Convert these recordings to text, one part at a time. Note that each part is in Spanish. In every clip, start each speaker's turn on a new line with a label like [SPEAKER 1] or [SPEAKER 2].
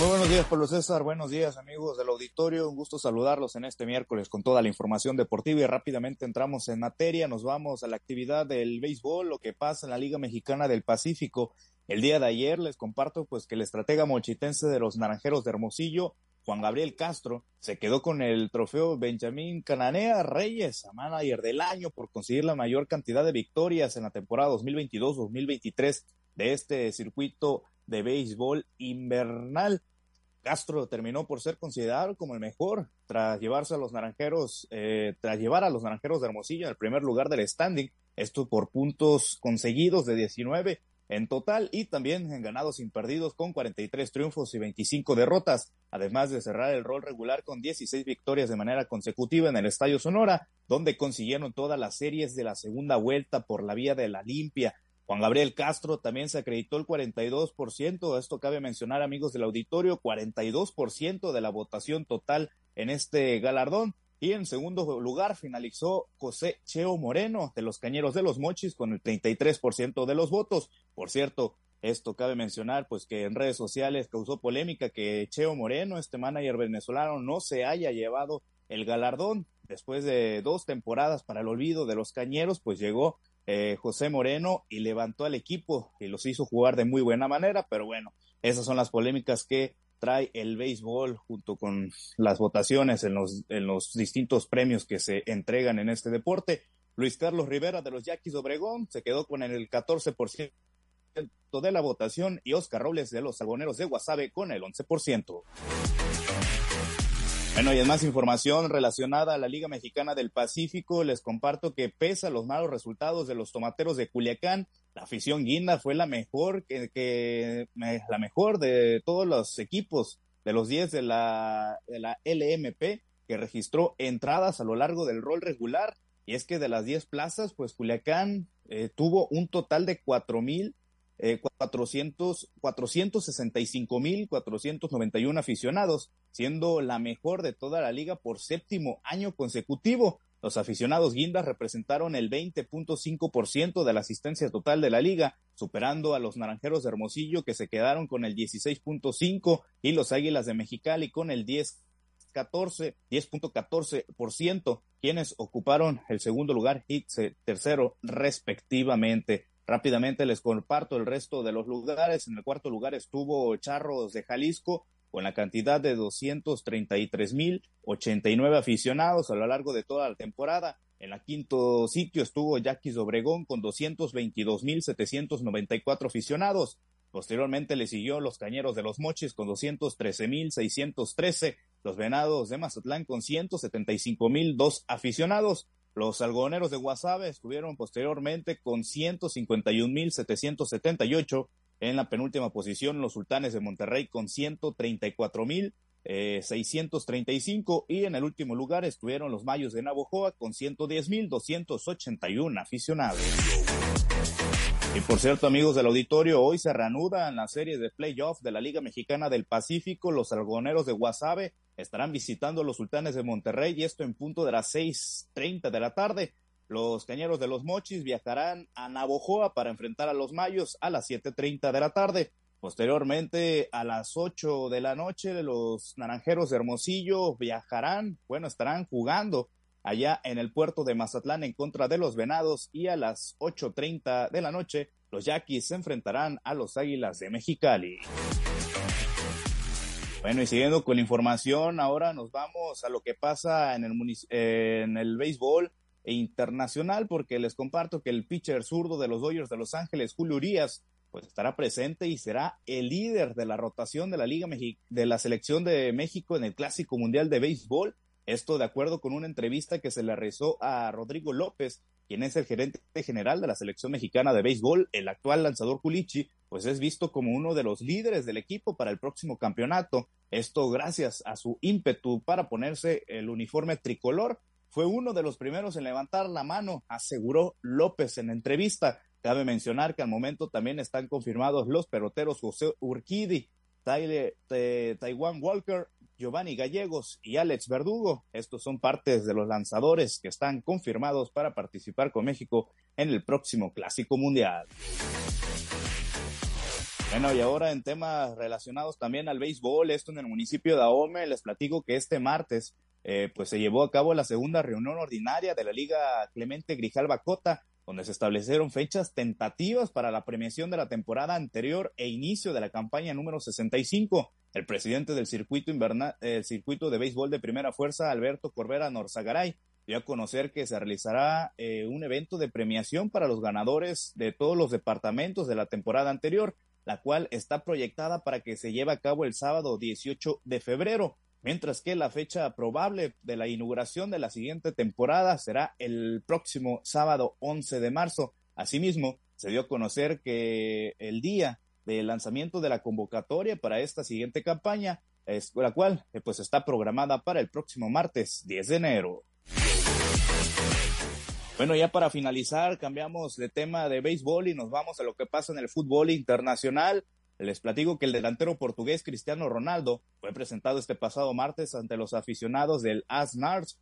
[SPEAKER 1] Muy buenos días, Pablo César. Buenos días, amigos del auditorio. Un gusto saludarlos en este miércoles con toda la información deportiva y rápidamente entramos en materia. Nos vamos a la actividad del béisbol, lo que pasa en la Liga Mexicana del Pacífico. El día de ayer les comparto pues que el estratega mochitense de los Naranjeros de Hermosillo, Juan Gabriel Castro, se quedó con el trofeo Benjamín Cananea Reyes, a manager del año por conseguir la mayor cantidad de victorias en la temporada 2022-2023 de este circuito de béisbol invernal. Castro terminó por ser considerado como el mejor tras llevarse a los naranjeros, eh, tras llevar a los naranjeros de Hermosillo al primer lugar del standing, esto por puntos conseguidos de 19 en total y también en ganados sin perdidos con 43 triunfos y 25 derrotas, además de cerrar el rol regular con 16 victorias de manera consecutiva en el Estadio Sonora, donde consiguieron todas las series de la segunda vuelta por la vía de la limpia. Juan Gabriel Castro también se acreditó el 42%. Esto cabe mencionar, amigos del auditorio, 42% de la votación total en este galardón. Y en segundo lugar finalizó José Cheo Moreno de los Cañeros de los Mochis con el 33% de los votos. Por cierto, esto cabe mencionar, pues que en redes sociales causó polémica que Cheo Moreno, este manager venezolano, no se haya llevado el galardón. Después de dos temporadas para el olvido de los Cañeros, pues llegó eh, José Moreno y levantó al equipo y los hizo jugar de muy buena manera, pero bueno, esas son las polémicas que trae el béisbol junto con las votaciones en los, en los distintos premios que se entregan en este deporte. Luis Carlos Rivera de los Yaquis Obregón se quedó con el 14% de la votación y Oscar Robles de los Algoneros de Guasave con el 11%. Bueno, y en más información relacionada a la Liga Mexicana del Pacífico, les comparto que pese a los malos resultados de los tomateros de Culiacán, la afición guinda fue la mejor que, la mejor de todos los equipos de los 10 de la, de la LMP que registró entradas a lo largo del rol regular. Y es que de las 10 plazas, pues Culiacán eh, tuvo un total de cuatro mil eh, 400, 465 mil 491 aficionados, siendo la mejor de toda la liga por séptimo año consecutivo. Los aficionados guindas representaron el 20.5% de la asistencia total de la liga, superando a los naranjeros de Hermosillo que se quedaron con el 16.5 y los águilas de Mexicali con el 10. 14, 10.14%, quienes ocuparon el segundo lugar y tercero respectivamente. Rápidamente les comparto el resto de los lugares. En el cuarto lugar estuvo Charros de Jalisco con la cantidad de 233.089 aficionados a lo largo de toda la temporada. En el quinto sitio estuvo Yaquis Obregón con 222.794 aficionados. Posteriormente le siguió los Cañeros de los Mochis con 213.613, los Venados de Mazatlán con 175.002 aficionados. Los algodoneros de Guasave estuvieron posteriormente con 151.778 en la penúltima posición, los sultanes de Monterrey con 134.635 y en el último lugar estuvieron los mayos de Navojoa con 110.281 aficionados. Y por cierto, amigos del auditorio, hoy se reanudan la serie de playoff de la Liga Mexicana del Pacífico. Los algodoneros de Guasave estarán visitando a los sultanes de Monterrey y esto en punto de las 6.30 de la tarde. Los cañeros de los Mochis viajarán a Navojoa para enfrentar a los Mayos a las 7.30 de la tarde. Posteriormente, a las 8 de la noche, los naranjeros de Hermosillo viajarán, bueno, estarán jugando allá en el puerto de Mazatlán en contra de los Venados y a las 8.30 de la noche los Yaquis se enfrentarán a los Águilas de Mexicali. Bueno, y siguiendo con la información, ahora nos vamos a lo que pasa en el, en el béisbol internacional, porque les comparto que el pitcher zurdo de los Dodgers de Los Ángeles, Julio Urias, pues estará presente y será el líder de la rotación de la Liga de la Selección de México en el Clásico Mundial de Béisbol esto de acuerdo con una entrevista que se le realizó a Rodrigo López, quien es el gerente general de la selección mexicana de béisbol, el actual lanzador Culichi, pues es visto como uno de los líderes del equipo para el próximo campeonato. Esto gracias a su ímpetu para ponerse el uniforme tricolor. Fue uno de los primeros en levantar la mano, aseguró López en entrevista. Cabe mencionar que al momento también están confirmados los peloteros José Urquidi, Tyler, Taiwan Walker Giovanni Gallegos y Alex Verdugo. Estos son partes de los lanzadores que están confirmados para participar con México en el próximo Clásico Mundial. Bueno, y ahora en temas relacionados también al béisbol, esto en el municipio de Ahome, les platico que este martes eh, pues se llevó a cabo la segunda reunión ordinaria de la Liga Clemente Grijalva Cota, donde se establecieron fechas tentativas para la premiación de la temporada anterior e inicio de la campaña número 65. El presidente del circuito invernal, el circuito de béisbol de primera fuerza, Alberto Corbera Norzagaray, dio a conocer que se realizará eh, un evento de premiación para los ganadores de todos los departamentos de la temporada anterior, la cual está proyectada para que se lleve a cabo el sábado 18 de febrero mientras que la fecha probable de la inauguración de la siguiente temporada será el próximo sábado 11 de marzo. Asimismo, se dio a conocer que el día de lanzamiento de la convocatoria para esta siguiente campaña, la cual eh, pues está programada para el próximo martes 10 de enero. Bueno, ya para finalizar, cambiamos de tema de béisbol y nos vamos a lo que pasa en el fútbol internacional. Les platico que el delantero portugués Cristiano Ronaldo fue presentado este pasado martes ante los aficionados del Asnars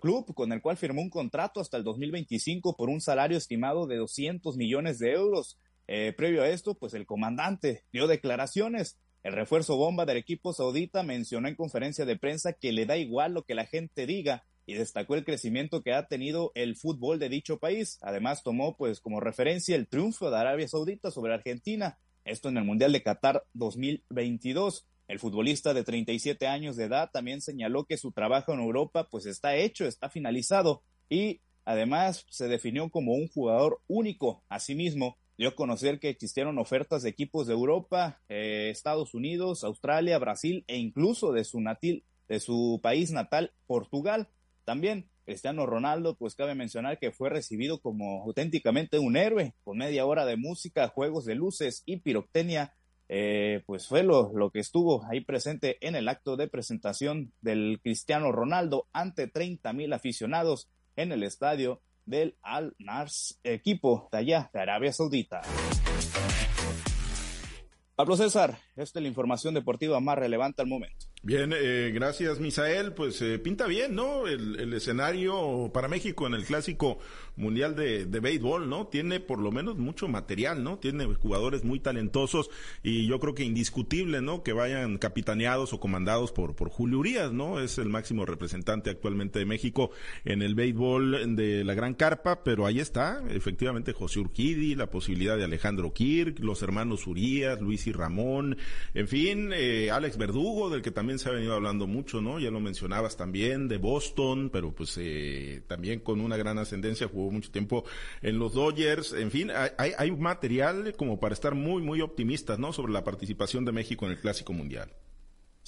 [SPEAKER 1] club con el cual firmó un contrato hasta el 2025 por un salario estimado de 200 millones de euros. Eh, previo a esto, pues el comandante dio declaraciones. El refuerzo bomba del equipo saudita mencionó en conferencia de prensa que le da igual lo que la gente diga y destacó el crecimiento que ha tenido el fútbol de dicho país. Además tomó pues como referencia el triunfo de Arabia Saudita sobre Argentina esto en el Mundial de Qatar 2022. El futbolista de 37 años de edad también señaló que su trabajo en Europa pues está hecho, está finalizado y además se definió como un jugador único. Asimismo, dio a conocer que existieron ofertas de equipos de Europa, eh, Estados Unidos, Australia, Brasil e incluso de su natil, de su país natal, Portugal. También Cristiano Ronaldo, pues cabe mencionar que fue recibido como auténticamente un héroe, con media hora de música, juegos de luces y piroctenia. Eh, pues fue lo, lo que estuvo ahí presente en el acto de presentación del Cristiano Ronaldo ante 30 mil aficionados en el estadio del Al Nars, equipo de allá de Arabia Saudita. Pablo César, esta es la información deportiva más relevante al momento.
[SPEAKER 2] Bien, eh, gracias Misael. Pues eh, pinta bien, ¿no? El, escenario para México en el clásico mundial de, de, béisbol, ¿no? Tiene por lo menos mucho material, ¿no? Tiene jugadores muy talentosos y yo creo que indiscutible, ¿no? Que vayan capitaneados o comandados por, por Julio Urias, ¿no? Es el máximo representante actualmente de México en el béisbol de la Gran Carpa, pero ahí está, efectivamente, José Urquidi, la posibilidad de Alejandro Kirk, los hermanos Urias, Luis y Ramón, en fin, eh, Alex Verdugo, del que también se ha venido hablando mucho, ¿no? Ya lo mencionabas también, de Boston, pero pues eh, también con una gran ascendencia, jugó mucho tiempo en los Dodgers, en fin, hay, hay material como para estar muy, muy optimistas, ¿no? Sobre la participación de México en el Clásico Mundial.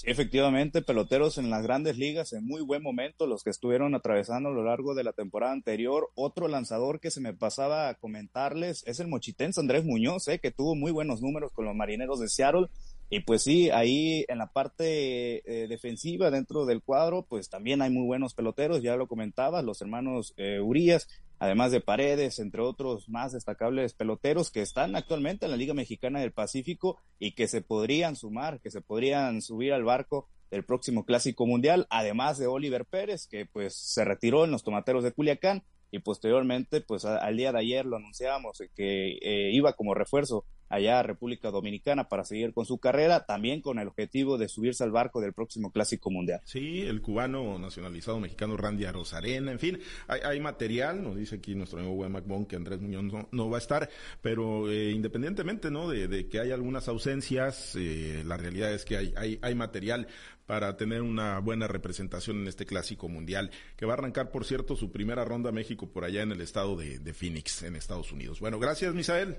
[SPEAKER 1] Sí, efectivamente, peloteros en las grandes ligas en muy buen momento, los que estuvieron atravesando a lo largo de la temporada anterior. Otro lanzador que se me pasaba a comentarles es el mochitense Andrés Muñoz, eh, que tuvo muy buenos números con los marineros de Seattle y pues sí, ahí en la parte eh, defensiva dentro del cuadro, pues también hay muy buenos peloteros, ya lo comentabas, los hermanos eh, Urias, además de Paredes, entre otros más destacables peloteros que están actualmente en la Liga Mexicana del Pacífico y que se podrían sumar, que se podrían subir al barco del próximo Clásico Mundial, además de Oliver Pérez, que pues se retiró en los Tomateros de Culiacán y posteriormente, pues al día de ayer lo anunciamos que eh, iba como refuerzo allá a República Dominicana para seguir con su carrera, también con el objetivo de subirse al barco del próximo Clásico Mundial.
[SPEAKER 2] Sí, el cubano nacionalizado mexicano Randy Arozarena, en fin, hay, material, nos dice aquí nuestro amigo Wayne McBone que Andrés Muñoz no, va a estar, pero eh, independientemente ¿no? De, que hay algunas ausencias, eh, la realidad es que hay, hay, hay material para tener una buena representación en este clásico mundial, que va a arrancar, por cierto, su primera ronda México por allá en el estado de, de Phoenix, en Estados Unidos. Bueno, gracias, Misael.